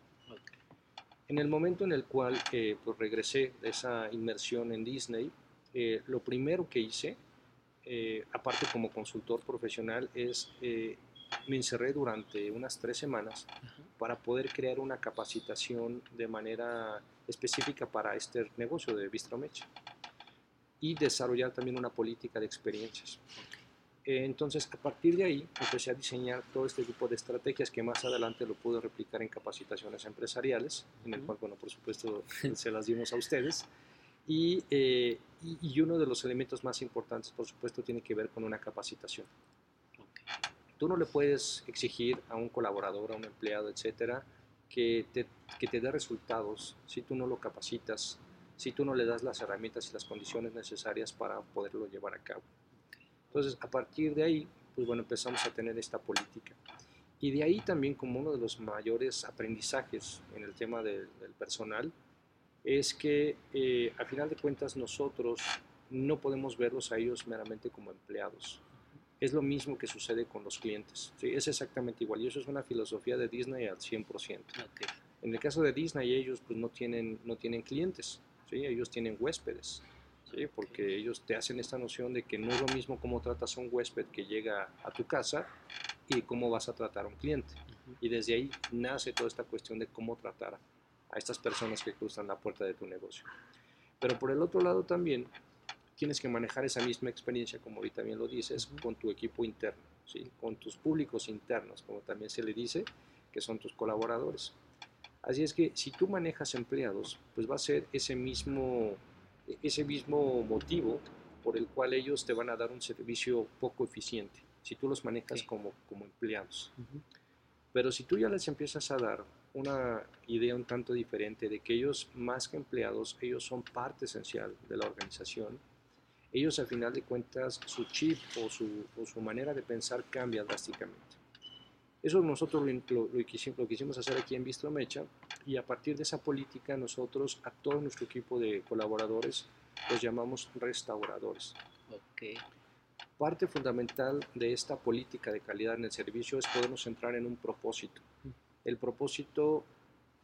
En el momento en el cual eh, pues regresé de esa inmersión en Disney, eh, lo primero que hice eh, aparte como consultor profesional, es me encerré durante unas tres semanas para poder crear una capacitación de manera específica para este negocio de Bistromech y desarrollar también una política de experiencias. Eh, entonces, a partir de ahí, empecé a diseñar todo este tipo de estrategias que más adelante lo pude replicar en capacitaciones empresariales, en el cual, bueno, por supuesto, (laughs) se las dimos a ustedes. Eh, y, y, uno de los elementos más importantes, por supuesto, tiene que ver con una capacitación. Tú no le puedes exigir a un colaborador, a un empleado, etcétera, que te, que te dé resultados si tú no lo capacitas, si tú no le das las herramientas y las condiciones necesarias para poderlo llevar a cabo. Entonces, a partir de ahí, pues bueno, empezamos a tener esta política. Y de ahí también como uno de los mayores aprendizajes en el tema del personal, es que eh, a final de cuentas nosotros no podemos verlos a ellos meramente como empleados. Es lo mismo que sucede con los clientes. ¿sí? Es exactamente igual. Y eso es una filosofía de Disney al 100%. En el caso de Disney, ellos pues, no, tienen, no tienen clientes. ¿sí? Ellos tienen huéspedes. ¿sí? Porque ellos te hacen esta noción de que no es lo mismo cómo tratas a un huésped que llega a tu casa y cómo vas a tratar a un cliente. Y desde ahí nace toda esta cuestión de cómo tratar a estas personas que cruzan la puerta de tu negocio. Pero por el otro lado también tienes que manejar esa misma experiencia, como ahorita bien lo dices, con tu equipo interno, ¿sí? con tus públicos internos, como también se le dice, que son tus colaboradores. Así es que si tú manejas empleados, pues va a ser ese mismo, ese mismo motivo por el cual ellos te van a dar un servicio poco eficiente, si tú los manejas como, como empleados. Pero si tú ya les empiezas a dar una idea un tanto diferente de que ellos, más que empleados, ellos son parte esencial de la organización. Ellos, al final de cuentas, su chip o su, su manera de pensar cambia drásticamente. Eso nosotros lo, lo, quisimos, hacer aquí en Bistro Mecha y a partir de esa política nosotros a todo nuestro equipo de colaboradores los llamamos restauradores. Okay. Parte fundamental de esta política de calidad en el servicio es podernos centrar en un propósito. El propósito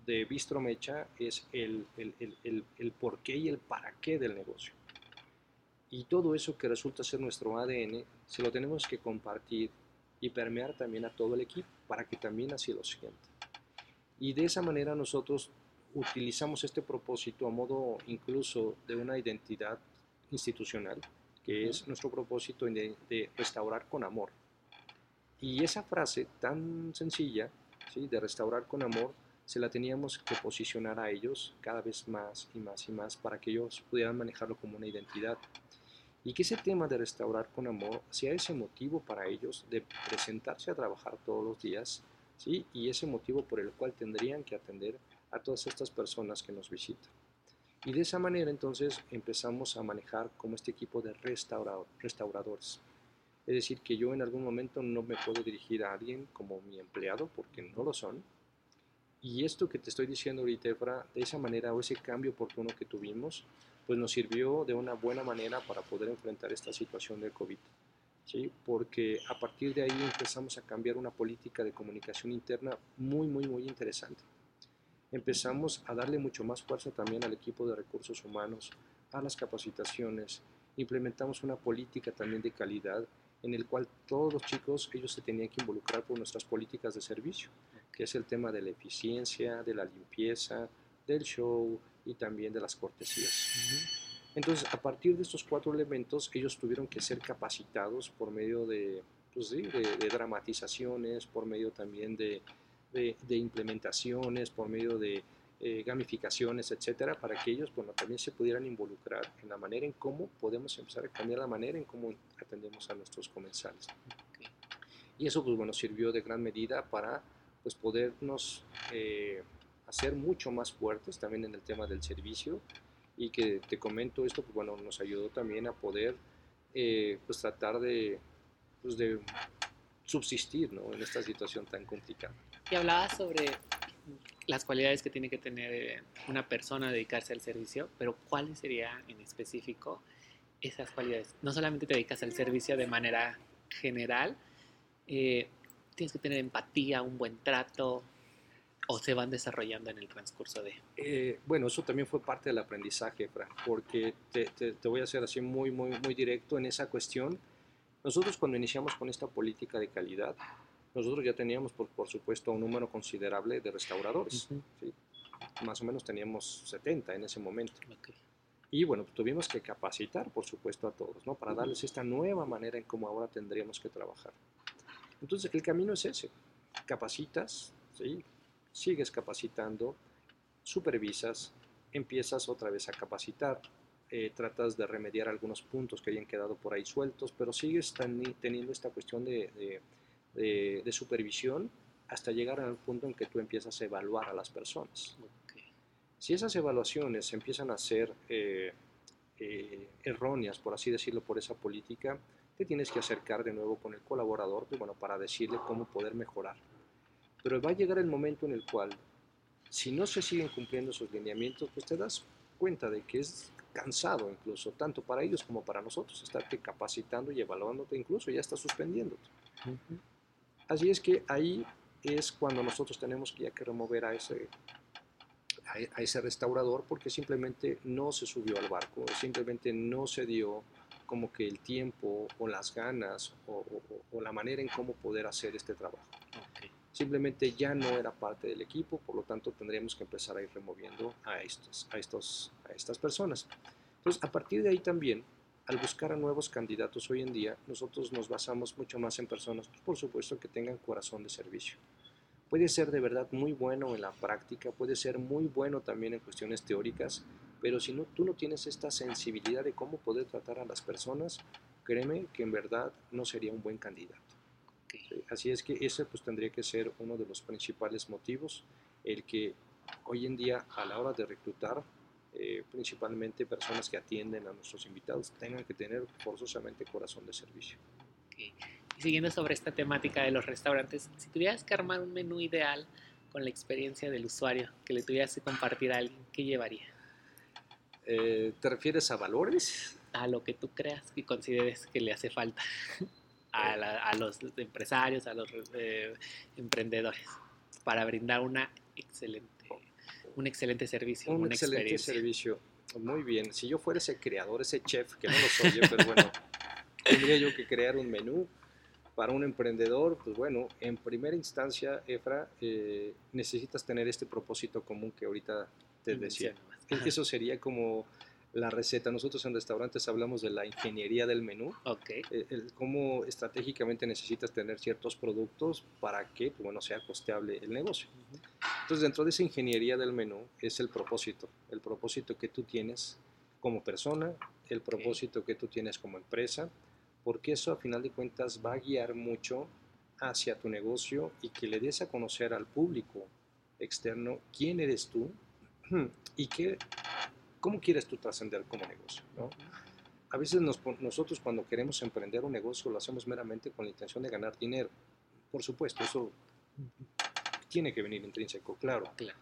de Bistro Mecha es el, el, el, el, por qué y el para qué del negocio. Y todo eso que resulta ser nuestro ADN, se lo tenemos que compartir y permear también a todo el equipo para que también así lo sienta. Y de esa manera nosotros utilizamos este propósito a modo incluso de una identidad institucional, que es nuestro propósito de, de restaurar con amor. Y esa frase tan sencilla de restaurar con amor, se la teníamos que posicionar a ellos cada vez más y más y más para que ellos pudieran manejarlo como una identidad. Y que ese tema de restaurar con amor sea ese motivo para ellos de presentarse a trabajar todos los días, ¿sí? y ese motivo por el cual tendrían que atender a todas estas personas que nos visitan. Y de esa manera entonces empezamos a manejar como este equipo de restauradores. Es decir, que yo en algún momento no me puedo dirigir a alguien como mi empleado porque no lo son. Y esto que te estoy diciendo ahorita, Efra, de esa manera o ese cambio oportuno que tuvimos, pues nos sirvió de una buena manera para poder enfrentar esta situación del COVID. ¿sí? Porque a partir de ahí empezamos a cambiar una política de comunicación interna muy, muy, muy interesante. Empezamos a darle mucho más fuerza también al equipo de recursos humanos, a las capacitaciones, implementamos una política también de calidad en el cual todos los chicos, ellos se tenían que involucrar por nuestras políticas de servicio, que es el tema de la eficiencia, de la limpieza, del show y también de las cortesías. Entonces, a partir de estos cuatro elementos, ellos tuvieron que ser capacitados por medio de, pues de, dramatizaciones, por medio también de, de implementaciones, por medio de eh, gamificaciones, etcétera, para que ellos bueno, también se pudieran involucrar en la manera en cómo podemos empezar a cambiar la manera en cómo atendemos a nuestros comensales. Y eso pues, bueno, sirvió de gran medida para pues, podernos eh, hacer mucho más fuertes también en el tema del servicio y que te comento esto, pues bueno, nos ayudó también a poder eh, pues tratar de, pues, de subsistir ¿no? en esta situación tan complicada. Y hablaba sobre las cualidades que tiene que tener una persona dedicarse al servicio, pero ¿cuáles serían en específico esas cualidades? No solamente te dedicas al servicio de manera general, eh, tienes que tener empatía, un buen trato, o se van desarrollando en el transcurso de... Eh, bueno, eso también fue parte del aprendizaje, porque te, te, te, voy a hacer así muy, muy, muy directo en esa cuestión. Nosotros cuando iniciamos con esta política de calidad, nosotros ya teníamos, por, por supuesto, un número considerable de restauradores. ¿sí? Más o menos teníamos 70 en ese momento. Y bueno, pues tuvimos que capacitar, por supuesto, a todos, ¿no? Para darles esta nueva manera en cómo ahora tendríamos que trabajar. Entonces, el camino es ese. Capacitas, ¿sí? Sigues capacitando, supervisas, empiezas otra vez a capacitar, eh, tratas de remediar algunos puntos que hayan quedado por ahí sueltos, pero sigues teniendo esta cuestión de, de, supervisión hasta llegar al punto en que tú empiezas a evaluar a las personas. Si esas evaluaciones empiezan a ser eh, eh, erróneas, por así decirlo, por esa política, te tienes que acercar de nuevo con el colaborador pues, bueno, para decirle cómo poder mejorar. Pero va a llegar el momento en el cual, si no se siguen cumpliendo esos lineamientos, pues te das cuenta de que es cansado incluso, tanto para ellos como para nosotros, estarte capacitando y evaluándote, incluso ya está suspendiéndote. Así es que ahí es cuando nosotros tenemos que ya que remover a ese, a, ese restaurador porque simplemente no se subió al barco, simplemente no se dio como que el tiempo o las ganas o, la manera en cómo poder hacer este trabajo. Simplemente ya no era parte del equipo, por lo tanto tendríamos que empezar a ir removiendo a, estos, a, estos, a estas personas. Entonces, a partir de ahí también, al buscar a nuevos candidatos hoy en día, nosotros nos basamos mucho más en personas, pues, por supuesto, que tengan corazón de servicio. Puede ser de verdad muy bueno en la práctica, puede ser muy bueno también en cuestiones teóricas, pero si no, tú no tienes esta sensibilidad de cómo poder tratar a las personas, créeme que en verdad no sería un buen candidato. Así es que ese pues tendría que ser uno de los principales motivos, el que hoy en día a la hora de reclutar, eh, principalmente personas que atienden a nuestros invitados, tengan que tener forzosamente corazón de servicio siguiendo sobre esta temática de los restaurantes, si tuvieras que armar un menú ideal con la experiencia del usuario que le tuvieras que compartir a alguien, ¿qué llevaría? Eh, ¿Te refieres a valores? A lo que tú creas y consideres que le hace falta (laughs) a, los empresarios, a los eh, emprendedores, para brindar una excelente, un excelente servicio. Un excelente servicio. Muy bien. Si yo fuera ese creador, ese chef, que no lo soy, pero bueno, (laughs) tendría yo que crear un menú para un emprendedor, pues bueno, en primera instancia, Efra, eh, necesitas tener este propósito común que ahorita te decía. Eso sería como la receta. Nosotros en restaurantes hablamos de la ingeniería del menú. Okay. Eh, el, cómo estratégicamente necesitas tener ciertos productos para que, pues bueno, sea costeable el negocio. Entonces, dentro de esa ingeniería del menú es el propósito. El propósito que tú tienes como persona, el propósito que tú tienes como empresa, porque eso a final de cuentas va a guiar mucho hacia tu negocio y que le des a conocer al público externo quién eres tú y qué, cómo quieres tú trascender como negocio. A veces nosotros cuando queremos emprender un negocio lo hacemos meramente con la intención de ganar dinero. Por supuesto, eso tiene que venir intrínseco, claro. claro.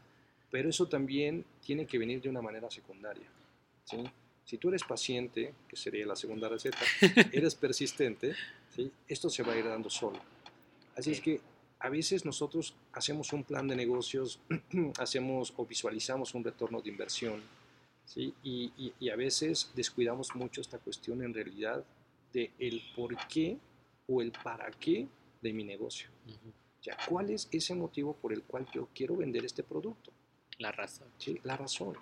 Pero eso también tiene que venir de una manera secundaria. ¿sí? Si tú eres paciente, que sería la segunda receta, (laughs) eres persistente, ¿sí? esto se va a ir dando solo. Así es que a veces nosotros hacemos un plan de negocios, (clears throat) hacemos o visualizamos un retorno de inversión, ¿sí? y, y, a veces descuidamos mucho esta cuestión en realidad de el por qué o el para qué de mi negocio. Ya, ¿cuál es ese motivo por el cual yo quiero vender este producto? La razón. Sí, la razón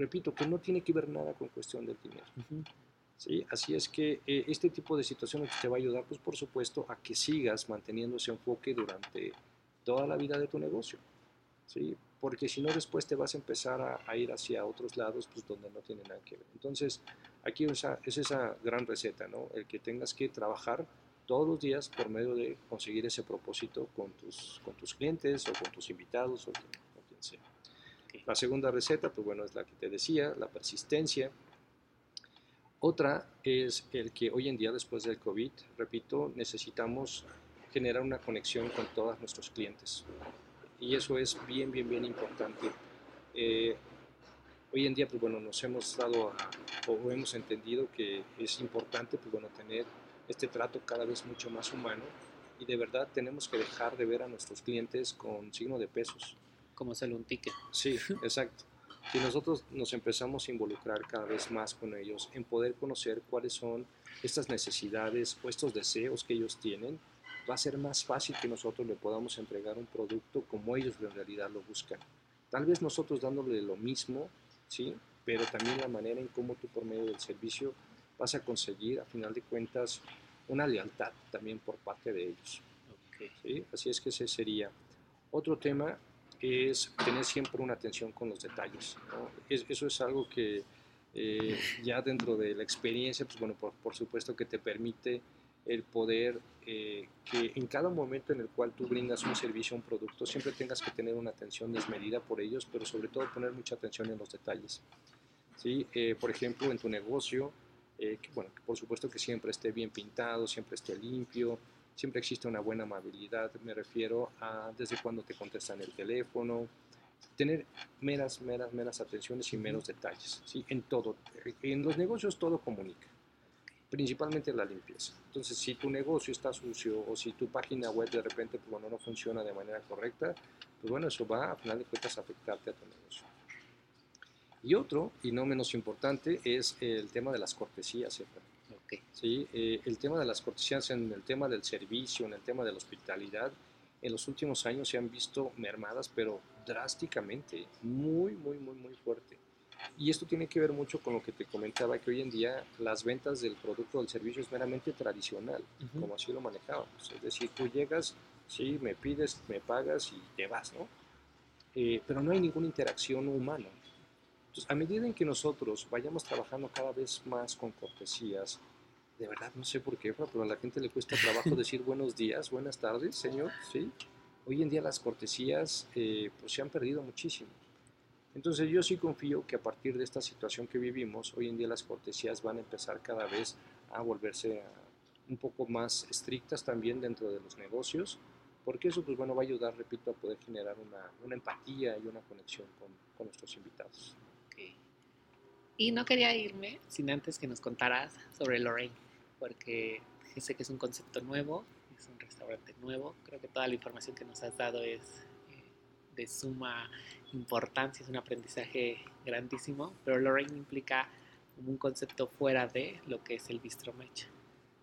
repito, que no tiene que ver nada con cuestión del dinero. ¿sí? Así es que eh, este tipo de situaciones te va a ayudar, pues por supuesto, a que sigas manteniendo ese enfoque durante toda la vida de tu negocio. ¿sí? Porque si no, después te vas a empezar a, ir hacia otros lados pues, donde no tiene nada que ver. Entonces, aquí esa, es esa gran receta, ¿no? El que tengas que trabajar todos los días por medio de conseguir ese propósito con tus, con tus clientes o con tus invitados o quien sea. La segunda receta, pues bueno, es la que te decía, la persistencia. Otra es el que hoy en día, después del COVID, repito, necesitamos generar una conexión con todos nuestros clientes. Y eso es bien, bien, bien importante. Eh, hoy en día, pues bueno, nos hemos dado o hemos entendido que es importante, pues bueno, tener este trato cada vez mucho más humano y de verdad tenemos que dejar de ver a nuestros clientes con signo de pesos como sale un ticket. Sí, (laughs) exacto. Si nosotros nos empezamos a involucrar cada vez más con ellos en poder conocer cuáles son estas necesidades o estos deseos que ellos tienen, va a ser más fácil que nosotros le podamos entregar un producto como ellos en realidad lo buscan. Tal vez nosotros dándole lo mismo, ¿sí? pero también la manera en cómo tú por medio del servicio vas a conseguir, a final de cuentas, una lealtad también por parte de ellos. ¿sí? Así es que ese sería. Otro tema es tener siempre una atención con los detalles. eso es algo que Eh, ya dentro de la experiencia, pues bueno, por, por supuesto que te permite el poder eh, que en cada momento en el cual tú brindas un servicio un producto, siempre tengas que tener una atención desmedida por ellos, pero sobre todo poner mucha atención en los detalles. ¿sí? Eh, por ejemplo, en tu negocio, que, bueno, por supuesto que siempre esté bien pintado, siempre esté limpio, siempre existe una buena amabilidad, me refiero a desde cuando te contestan el teléfono, tener meras, meras, meras atenciones y menos detalles, ¿sí? En todo. En los negocios todo comunica, principalmente la limpieza. Entonces, si tu negocio está sucio o si tu página web de repente pues, bueno, no funciona de manera correcta, pues bueno, eso va a final de cuentas a afectarte a tu negocio. Y otro, y no menos importante, es el tema de las cortesías. Okay. ¿sí? Eh, el tema de las cortesías en el tema del servicio, en el tema de la hospitalidad, en los últimos años se han visto mermadas, pero drásticamente, muy, muy, muy, muy fuerte. Y esto tiene que ver mucho con lo que te comentaba, que hoy en día las ventas del producto o del servicio es meramente tradicional, como así lo manejábamos. Es decir, tú llegas, sí, me pides, me pagas y te vas, ¿no? Eh, pero no hay ninguna interacción humana. Entonces, a medida en que nosotros vayamos trabajando cada vez más con cortesías, de verdad no sé por qué, pero a la gente le cuesta trabajo (laughs) decir buenos días, buenas tardes, señor, ¿sí? Hoy en día las cortesías eh, pues se han perdido muchísimo. Entonces yo sí confío que a partir de esta situación que vivimos, hoy en día las cortesías van a empezar cada vez a volverse un poco más estrictas también dentro de los negocios, porque eso pues bueno va a ayudar, repito, a poder generar una, empatía y una conexión con, con nuestros invitados. Y no quería irme sin antes que nos contaras sobre Lorraine, porque sé que es un concepto nuevo, es un restaurante nuevo. Creo que toda la información que nos has dado es de suma importancia, es un aprendizaje grandísimo, pero Lorraine implica un concepto fuera de lo que es el bistro mecha.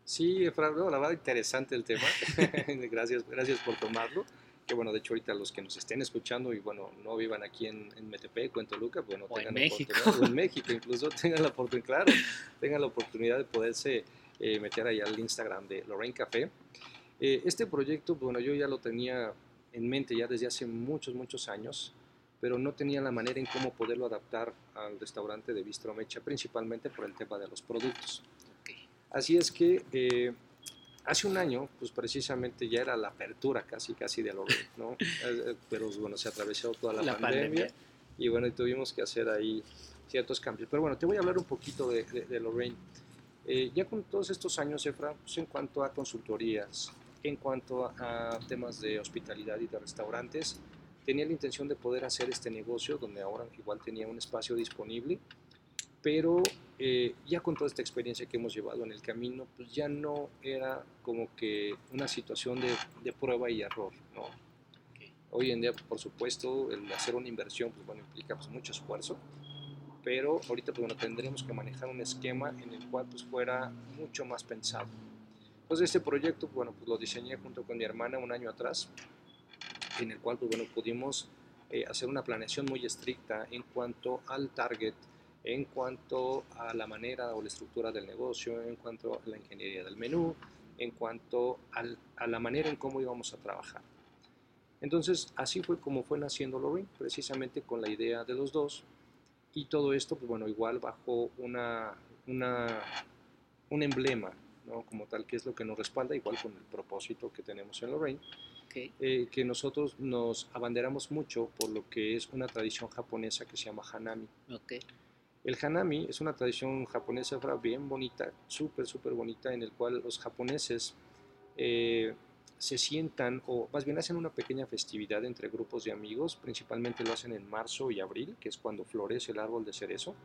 Sí, Efraín, la verdad interesante el tema. (laughs) gracias, gracias por tomarlo. Que bueno, de hecho ahorita los que nos estén escuchando y bueno, no vivan aquí en, en Metepec o en Toluca, bueno, tengan en México. o en México incluso, (laughs) tengan la oportunidad, claro, tengan la oportunidad de poderse eh, meter ahí al Instagram de Lorraine Café. Eh, este proyecto, bueno, yo ya lo tenía en mente ya desde hace muchos, muchos años, pero no tenía la manera en cómo poderlo adaptar al restaurante de Bistro Mecha, principalmente por el tema de los productos. Así es que eh, hace un año, pues precisamente ya era la apertura casi, casi de Lorraine, ¿no? (laughs) pero bueno, se atravesó toda la, pandemia, y bueno, tuvimos que hacer ahí ciertos cambios. Pero bueno, te voy a hablar un poquito de, de Lorraine. Eh, ya con todos estos años, Efra, pues en cuanto a consultorías, en cuanto a, temas de hospitalidad y de restaurantes, tenía la intención de poder hacer este negocio, donde ahora igual tenía un espacio disponible, pero eh, ya con toda esta experiencia que hemos llevado en el camino, pues ya no era como que una situación de, de prueba y error, ¿no? Hoy en día, por supuesto, el hacer una inversión, pues bueno, implica pues, mucho esfuerzo, pero ahorita pues, bueno, tendremos que manejar un esquema en el cual pues, fuera mucho más pensado. Entonces este proyecto, bueno, pues lo diseñé junto con mi hermana un año atrás, en el cual pues, bueno, pudimos eh, hacer una planeación muy estricta en cuanto al target, en cuanto a la manera o la estructura del negocio, en cuanto a la ingeniería del menú, en cuanto al, a la manera en cómo íbamos a trabajar. Entonces, así fue como fue naciendo Lorraine, precisamente con la idea de los dos, y todo esto, pues bueno, igual bajo una, una, un emblema, ¿no? Como tal, que es lo que nos respalda, igual con el propósito que tenemos en Lorraine, eh, que nosotros nos abanderamos mucho por lo que es una tradición japonesa que se llama Hanami. Okay. El Hanami es una tradición japonesa bien bonita, súper, súper bonita, en el cual los japoneses eh, se sientan, o más bien hacen una pequeña festividad entre grupos de amigos, principalmente lo hacen en marzo y abril, que es cuando florece el árbol de cerezo.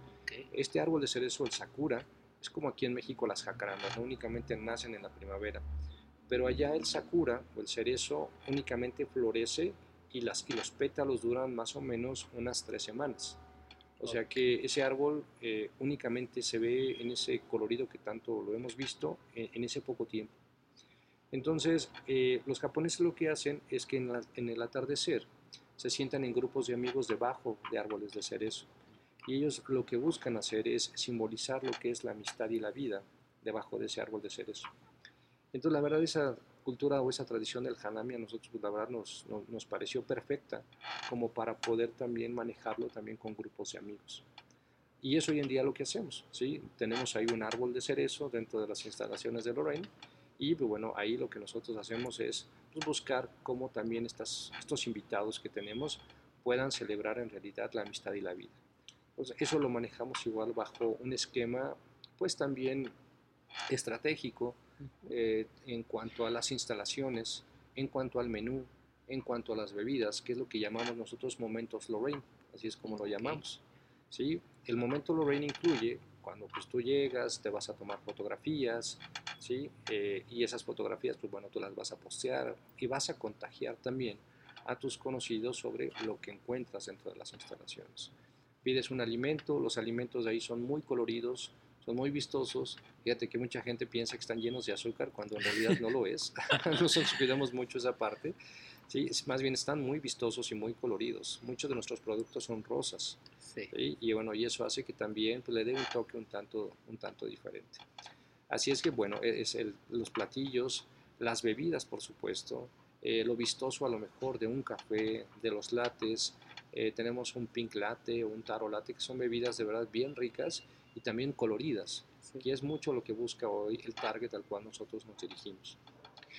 Este árbol de cerezo, el sakura, es como aquí en México las jacarandas, no únicamente nacen en la primavera, pero allá el sakura o el cerezo únicamente florece y, las, y los pétalos duran más o menos unas tres semanas. O sea que ese árbol eh, únicamente se ve en ese colorido que tanto lo hemos visto en ese poco tiempo. Entonces, eh, los japoneses lo que hacen es que en, el atardecer se sientan en grupos de amigos debajo de árboles de cerezo. Y ellos lo que buscan hacer es simbolizar lo que es la amistad y la vida debajo de ese árbol de cerezo. Entonces, la verdad, esa cultura o esa tradición del hanami a nosotros, pues, la verdad, nos, nos, pareció perfecta como para poder también manejarlo también con grupos de amigos. Y es hoy en día lo que hacemos, ¿sí? Tenemos ahí un árbol de cerezo dentro de las instalaciones de Lorraine y pues bueno, ahí lo que nosotros hacemos es pues, buscar cómo también estas, estos invitados que tenemos puedan celebrar en realidad la amistad y la vida. Entonces, eso lo manejamos igual bajo un esquema pues también estratégico eh, en cuanto a las instalaciones, en cuanto al menú, en cuanto a las bebidas, que es lo que llamamos nosotros momentos Lorraine, así es como lo llamamos. ¿sí? El momento Lorraine incluye cuando pues tú llegas, te vas a tomar fotografías, ¿sí? Eh, y esas fotografías, pues bueno, tú las vas a postear y vas a contagiar también a tus conocidos sobre lo que encuentras dentro de las instalaciones. Pides un alimento, los alimentos de ahí son muy coloridos, son muy vistosos. Fíjate que mucha gente piensa que están llenos de azúcar cuando en realidad no lo es. (laughs) (laughs) Nosotros cuidamos mucho esa parte. Sí, más bien están muy vistosos y muy coloridos. Muchos de nuestros productos son rosas. Sí. Y bueno, y eso hace que también pues, le dé un toque un tanto, un tanto diferente. Así es que bueno, e, es el, los platillos, las bebidas, por supuesto, eh, lo vistoso a lo mejor de un café, de los lates, eh, tenemos un pink latte o un taro latte, que son bebidas de verdad bien ricas y también coloridas, que es mucho lo que busca hoy el target al cual nosotros nos dirigimos.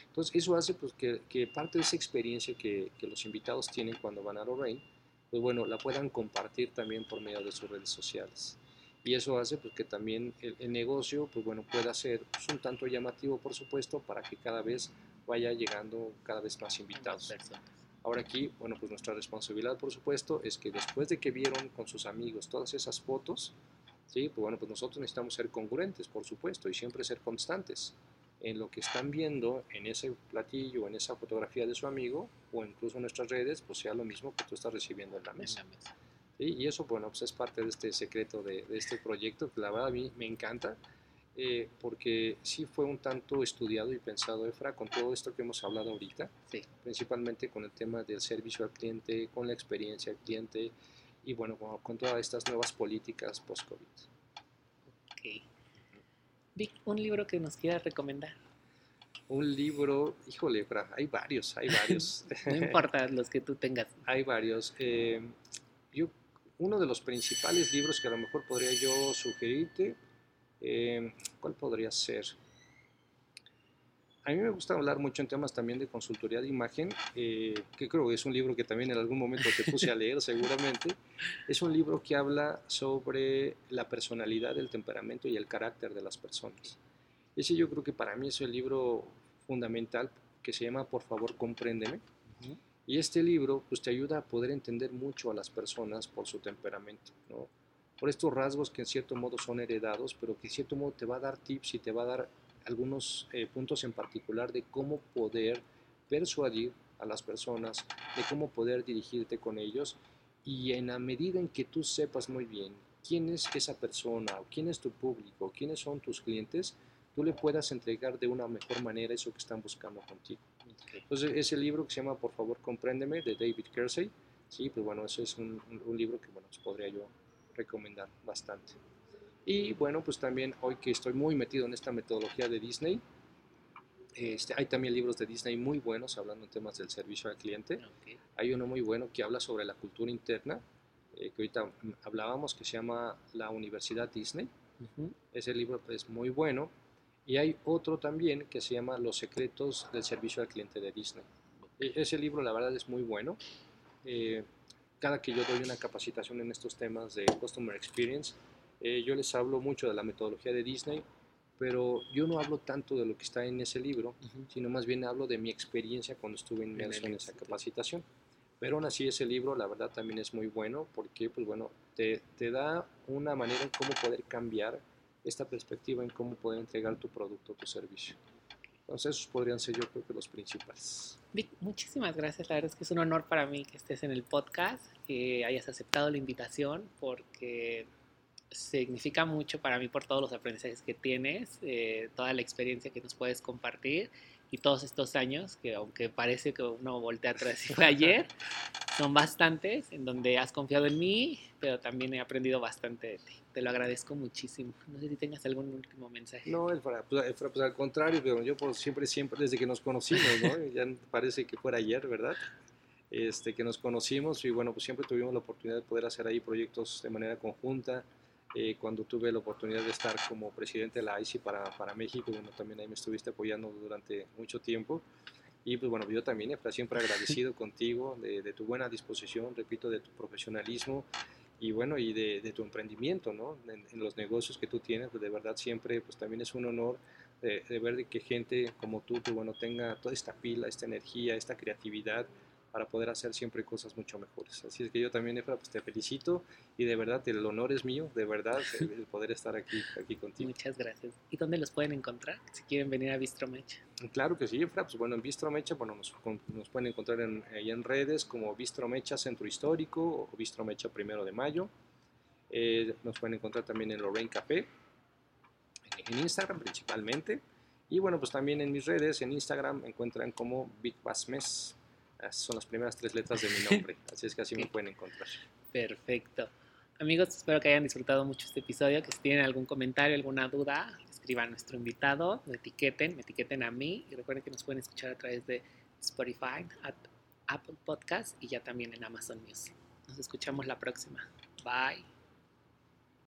Entonces, eso hace pues, que, que parte de esa experiencia que, que, los invitados tienen cuando van a Lorraine, pues bueno, la puedan compartir también por medio de sus redes sociales. Y eso hace pues, que también el, el negocio pues, bueno, pueda ser pues, un tanto llamativo, por supuesto, para que cada vez vaya llegando cada vez más invitados. Ahora aquí, bueno, pues nuestra responsabilidad, por supuesto, es que después de que vieron con sus amigos todas esas fotos, ¿sí? pues bueno, pues nosotros necesitamos ser congruentes, por supuesto, y siempre ser constantes en lo que están viendo en ese platillo, en esa fotografía de su amigo, o incluso en nuestras redes, pues sea lo mismo que tú estás recibiendo en la mesa. Y eso, bueno, pues es parte de este secreto de, de, este proyecto, que la verdad a mí me encanta, eh, porque sí fue un tanto estudiado y pensado, Efra, con todo esto que hemos hablado ahorita, sí. principalmente con el tema del servicio al cliente, con la experiencia al cliente, y bueno, con, con todas estas nuevas políticas post-COVID. Ok. Vic, un libro que nos quieras recomendar. Un libro, híjole, hay varios, hay varios. (laughs) no importa los que tú tengas. hay varios. Eh, yo, uno de los principales libros que a lo mejor podría yo sugerirte, eh, ¿cuál podría ser? A mí me gusta hablar mucho en temas también de consultoría de imagen, eh, que creo que es un libro que también en algún momento te puse a leer seguramente. Es un libro que habla sobre la personalidad, el temperamento y el carácter de las personas. Ese yo creo que para mí es el libro fundamental que se llama Por favor, compréndeme. Y este libro pues, te ayuda a poder entender mucho a las personas por su temperamento, ¿no? Por estos rasgos que en cierto modo son heredados, pero que en cierto modo te va a dar tips y te va a dar algunos eh, puntos en particular de cómo poder persuadir a las personas, de cómo poder dirigirte con ellos y en la medida en que tú sepas muy bien quién es esa persona, o quién es tu público, quiénes son tus clientes, tú le puedas entregar de una mejor manera eso que están buscando contigo. Entonces, ese libro que se llama Por favor, compréndeme, de David Kersey, sí, pues bueno, eso es un, un libro que, bueno, pues podría yo recomendar bastante. Y bueno, pues también hoy que estoy muy metido en esta metodología de Disney, este, hay también libros de Disney muy buenos hablando en temas del servicio al cliente. Okay. Hay uno muy bueno que habla sobre la cultura interna, eh, que ahorita hablábamos, que se llama La Universidad Disney. Uh -huh. Ese libro es muy bueno. Y hay otro también que se llama Los secretos del servicio al cliente de Disney. E ese libro la verdad es muy bueno. Eh, cada que yo doy una capacitación en estos temas de Customer Experience, eh, yo les hablo mucho de la metodología de Disney, pero yo no hablo tanto de lo que está en ese libro, uh -huh. sino más bien hablo de mi experiencia cuando estuve inmerso en esa capacitación. Pero aún así ese libro, la verdad, también es muy bueno porque, pues bueno, te, te da una manera en cómo poder cambiar esta perspectiva en cómo poder entregar tu producto o tu servicio. Entonces, esos podrían ser yo creo que los principales. Vic, muchísimas gracias. La verdad es que es un honor para mí que estés en el podcast, que hayas aceptado la invitación, porque significa mucho para mí por todos los aprendizajes que tienes, eh, toda la experiencia que nos puedes compartir y todos estos años, que aunque parece que uno voltea atrás y fue ayer, son bastantes en donde has confiado en mí, pero también he aprendido bastante de ti. Te lo agradezco muchísimo. No sé si tengas algún último mensaje. No, Efra, pues, pues, al contrario, pero yo por siempre, siempre, desde que nos conocimos, ¿no? (laughs) ya parece que fuera ayer, ¿verdad? Este, que nos conocimos y bueno, pues siempre tuvimos la oportunidad de poder hacer ahí proyectos de manera conjunta, eh, cuando tuve la oportunidad de estar como presidente de la ICI para, para México, bueno, también ahí me estuviste apoyando durante mucho tiempo. Y pues bueno, yo también, Efra, siempre agradecido (laughs) contigo de, tu buena disposición, repito, de tu profesionalismo y bueno, y de, tu emprendimiento, ¿no? En, los negocios que tú tienes, de verdad siempre, pues también es un honor de, de ver que gente como tú, pues bueno, tenga toda esta pila, esta energía, esta creatividad, para poder hacer siempre cosas mucho mejores. Así es que yo también, Efra, pues te felicito y de verdad el honor es mío, de verdad, el poder estar aquí, aquí contigo. Muchas gracias. ¿Y dónde los pueden encontrar si quieren venir a Bistro Mecha? Claro que sí, Efra, pues bueno, en Bistro Mecha, bueno, nos, nos pueden encontrar en, ahí en redes como Bistro Mecha Centro Histórico o Bistro Mecha Primero de Mayo. Eh, nos pueden encontrar también en Lorraine Café, en Instagram principalmente. Y bueno, pues también en mis redes, en Instagram, encuentran como Big Bass Mes son las primeras tres letras de mi nombre, (laughs) así es que así me pueden encontrar. Perfecto. Amigos, espero que hayan disfrutado mucho este episodio, que si tienen algún comentario, alguna duda, escriban a nuestro invitado, me etiqueten, me etiqueten a mí y recuerden que nos pueden escuchar a través de Spotify, Apple Podcast y ya también en Amazon Music. Nos escuchamos la próxima. Bye.